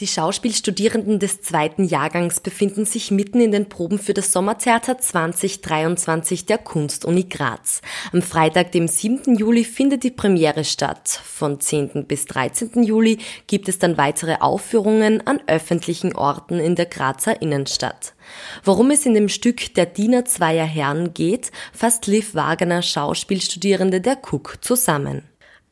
Die Schauspielstudierenden des zweiten Jahrgangs befinden sich mitten in den Proben für das Sommertheater 2023 der Kunstuni Graz. Am Freitag, dem 7. Juli, findet die Premiere statt. Von 10. bis 13. Juli gibt es dann weitere Aufführungen an öffentlichen Orten in der Grazer Innenstadt. Worum es in dem Stück Der Diener zweier Herren geht, fasst Liv Wagner, Schauspielstudierende der Cook, zusammen.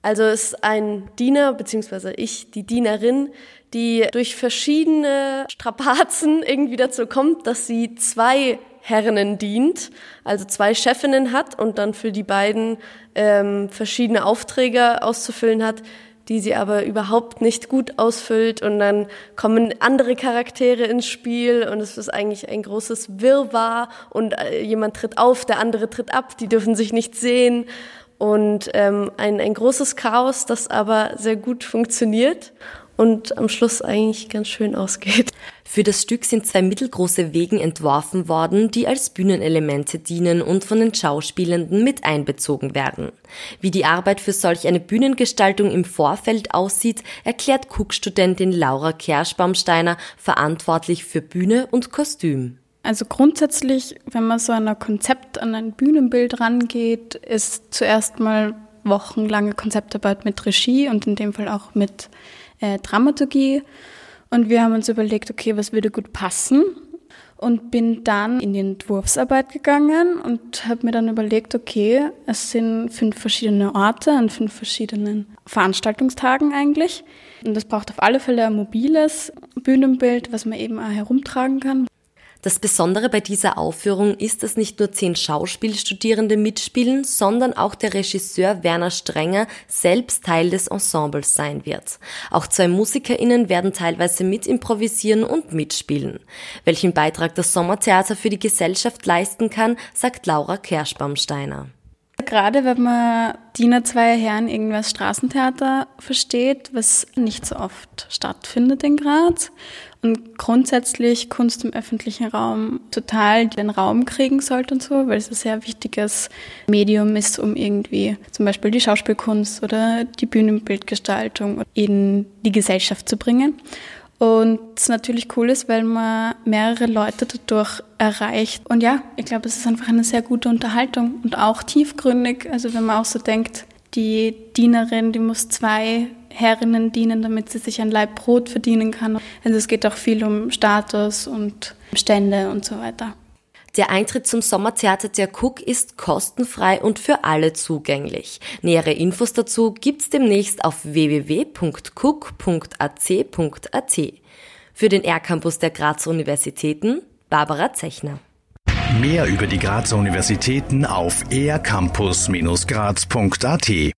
Also ist ein Diener, beziehungsweise ich, die Dienerin, die durch verschiedene Strapazen irgendwie dazu kommt, dass sie zwei Herrinnen dient, also zwei Chefinnen hat und dann für die beiden ähm, verschiedene Aufträge auszufüllen hat, die sie aber überhaupt nicht gut ausfüllt. Und dann kommen andere Charaktere ins Spiel und es ist eigentlich ein großes Wirrwarr und äh, jemand tritt auf, der andere tritt ab, die dürfen sich nicht sehen und ähm, ein, ein großes Chaos, das aber sehr gut funktioniert und am Schluss eigentlich ganz schön ausgeht. Für das Stück sind zwei mittelgroße Wegen entworfen worden, die als Bühnenelemente dienen und von den Schauspielenden mit einbezogen werden. Wie die Arbeit für solch eine Bühnengestaltung im Vorfeld aussieht, erklärt Cook-Studentin Laura Kerschbaumsteiner, verantwortlich für Bühne und Kostüm. Also grundsätzlich, wenn man so an ein Konzept, an ein Bühnenbild rangeht, ist zuerst mal wochenlange Konzeptarbeit mit Regie und in dem Fall auch mit äh, Dramaturgie. Und wir haben uns überlegt, okay, was würde gut passen? Und bin dann in die Entwurfsarbeit gegangen und habe mir dann überlegt, okay, es sind fünf verschiedene Orte an fünf verschiedenen Veranstaltungstagen eigentlich. Und das braucht auf alle Fälle ein mobiles Bühnenbild, was man eben auch herumtragen kann. Das Besondere bei dieser Aufführung ist, dass nicht nur zehn Schauspielstudierende mitspielen, sondern auch der Regisseur Werner Strenger selbst Teil des Ensembles sein wird. Auch zwei MusikerInnen werden teilweise mit improvisieren und mitspielen. Welchen Beitrag das Sommertheater für die Gesellschaft leisten kann, sagt Laura Kerschbaumsteiner. Gerade wenn man Diener zweier Herren irgendwas Straßentheater versteht, was nicht so oft stattfindet in Graz und grundsätzlich Kunst im öffentlichen Raum total den Raum kriegen sollte und so, weil es ein sehr wichtiges Medium ist, um irgendwie zum Beispiel die Schauspielkunst oder die Bühnenbildgestaltung in die Gesellschaft zu bringen. Und es natürlich cool ist, weil man mehrere Leute dadurch erreicht. Und ja, ich glaube, es ist einfach eine sehr gute Unterhaltung und auch tiefgründig. Also wenn man auch so denkt, die Dienerin, die muss zwei Herrinnen dienen, damit sie sich ein Leib Brot verdienen kann. Also es geht auch viel um Status und Stände und so weiter. Der Eintritt zum Sommertheater der Cook ist kostenfrei und für alle zugänglich. Nähere Infos dazu gibt's demnächst auf www.cook.ac.at. Für den R-Campus der Grazer Universitäten Barbara Zechner. Mehr über die Grazer Universitäten auf ercampus-graz.at